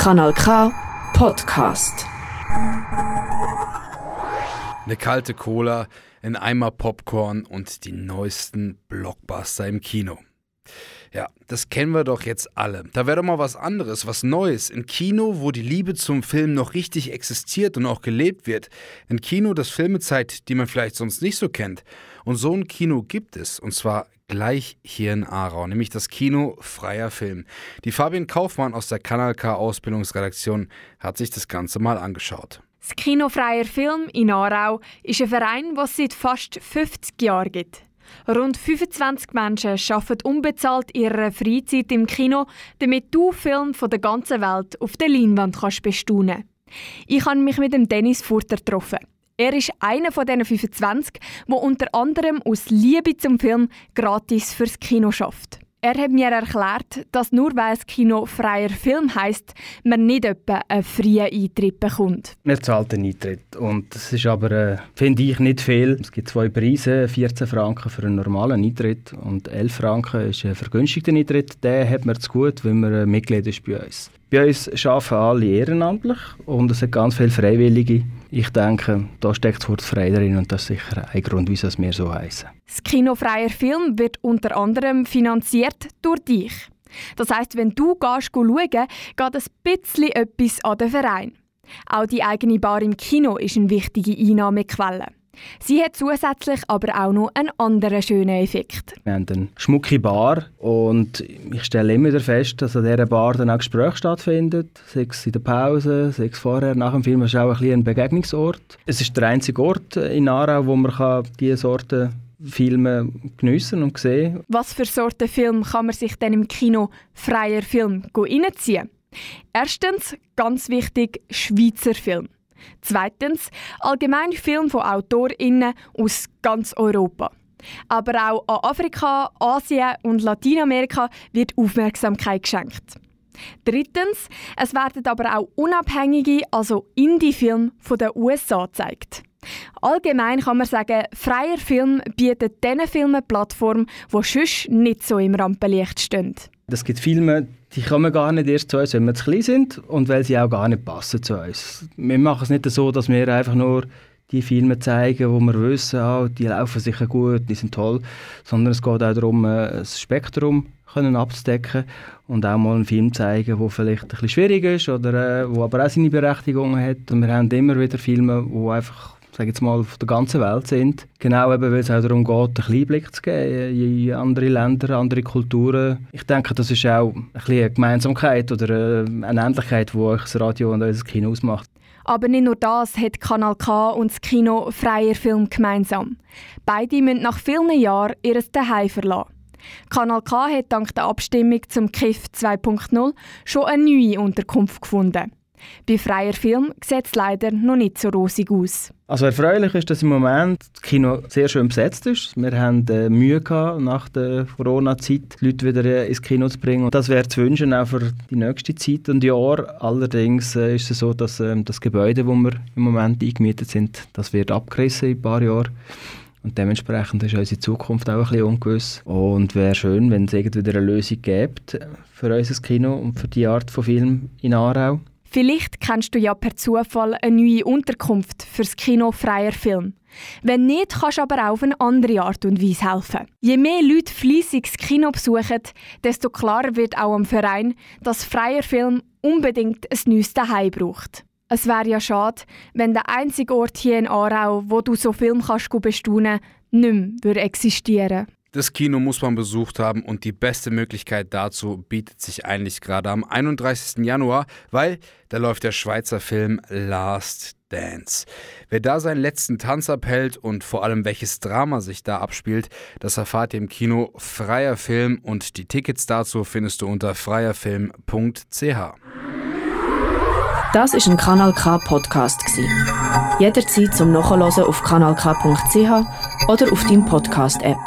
Kanal K Podcast. Eine kalte Cola, ein Eimer Popcorn und die neuesten Blockbuster im Kino. Ja, das kennen wir doch jetzt alle. Da wäre doch mal was anderes, was Neues. Ein Kino, wo die Liebe zum Film noch richtig existiert und auch gelebt wird. Ein Kino, das Filme zeigt, die man vielleicht sonst nicht so kennt. Und so ein Kino gibt es. Und zwar gleich hier in Aarau, nämlich das Kino Freier Film. Die Fabian Kaufmann aus der Kanal K Ausbildungsredaktion hat sich das Ganze mal angeschaut. Das Kino Freier Film in Aarau ist ein Verein, was seit fast 50 Jahren gibt. Rund 25 Menschen arbeiten unbezahlt ihre Freizeit im Kino, damit du Filme von der ganzen Welt auf der Leinwand kannst bestaunen Ich habe mich mit dem Dennis Furter getroffen. Er ist einer von diesen 25, der unter anderem aus Liebe zum Film gratis fürs Kino schafft. Er hat mir erklärt, dass nur weil das Kino freier Film heißt, man nicht etwa einen freien Eintritt bekommt. Man zahlt einen Eintritt und das ist aber, äh, finde ich, nicht viel. Es gibt zwei Preise, 14 Franken für einen normalen Eintritt und 11 Franken ist ein vergünstigter Eintritt. Den hat man zu gut, wenn man Mitglied ist bei uns. Bei uns arbeiten alle ehrenamtlich und es hat ganz viele Freiwillige. Ich denke, da steckt das Wort frei drin und das ist sicher ein Grund, wieso es wir so heißen. Das Kino Freier Film wird unter anderem finanziert durch dich. Das heißt, wenn du gehst schauen, geht ein bisschen etwas an den Verein. Auch die eigene Bar im Kino ist eine wichtige Einnahmequelle. Sie hat zusätzlich aber auch noch einen anderen schönen Effekt. Wir haben eine schmucke Bar und ich stelle immer wieder fest, dass an dieser Bar dann auch Gespräche stattfinden. Sei es in der Pause, sei es vorher, nach dem Film. Es ist auch ein, ein Begegnungsort. Es ist der einzige Ort in Aarau, wo man diese Sorten Filme geniessen und sehen Was für Sorten Film kann man sich denn im Kino freier Film reinziehen? Erstens, ganz wichtig, Schweizer Film. Zweitens allgemein Film von AutorInnen aus ganz Europa. Aber auch an Afrika, Asien und Lateinamerika wird Aufmerksamkeit geschenkt. Drittens, es werden aber auch unabhängige, also Indie-Filme von den USA gezeigt. Allgemein kann man sagen, freier Film bietet diesen Filmen Plattform, die sonst nicht so im Rampenlicht stehen. Es gibt Filme, die kommen gar nicht erst zu uns, wenn wir zu klein sind und weil sie auch gar nicht passen zu uns. Wir machen es nicht so, dass wir einfach nur die Filme zeigen, wo wir wissen, oh, die laufen sicher gut, die sind toll, sondern es geht auch darum, äh, das Spektrum können abzudecken und auch mal einen Film zeigen, der vielleicht ein bisschen schwierig ist oder äh, wo aber auch seine Berechtigung hat. Und wir haben immer wieder Filme, die einfach sage jetzt mal, auf der ganzen Welt sind. Genau eben, weil es auch darum geht, einen Einblick zu geben in andere Länder, andere Kulturen. Ich denke, das ist auch ein eine Gemeinsamkeit oder äh, eine Ähnlichkeit, die das Radio und unser Kino ausmacht. Aber nicht nur das hat Kanal K und das Kino Freier Film gemeinsam. Beide müssen nach vielen Jahren ihr Zuhause verlassen. Kanal K hat dank der Abstimmung zum KIF 2.0 schon eine neue Unterkunft gefunden. Bei freier Film sieht es leider noch nicht so rosig aus. Also erfreulich ist, dass im Moment das Kino sehr schön besetzt ist. Wir haben äh, Mühe gehabt, nach der Corona-Zeit Leute wieder äh, ins Kino zu bringen. Und das wäre zu wünschen auch für die nächste Zeit und Jahr. Allerdings äh, ist es so, dass äh, das Gebäude, wo wir im Moment eingemietet sind, das wird abgerissen in ein paar Jahren. Und dementsprechend ist unsere Zukunft auch ein ungewiss. Und wäre schön, wenn es irgendwie eine Lösung gibt für unser Kino und für die Art von Film in Aarau. Vielleicht kennst du ja per Zufall eine neue Unterkunft fürs Kino freier Film. Wenn nicht, kannst du aber auch auf eine andere Art und Weise helfen. Je mehr Leute fleissig das Kino besuchen, desto klarer wird auch am Verein, dass freier Film unbedingt ein neues Zuhause braucht. Es wäre ja schade, wenn der einzige Ort hier in Aarau, wo du so Film kannst bestaunen, nicht mehr existieren das Kino muss man besucht haben und die beste Möglichkeit dazu bietet sich eigentlich gerade am 31. Januar, weil da läuft der Schweizer Film Last Dance. Wer da seinen letzten Tanz abhält und vor allem welches Drama sich da abspielt, das erfahrt ihr im Kino Freier Film und die Tickets dazu findest du unter freierfilm.ch. Das ist ein Kanal K Podcast Jederzeit zum Nachhören auf kanalk.ch oder auf deinem Podcast App.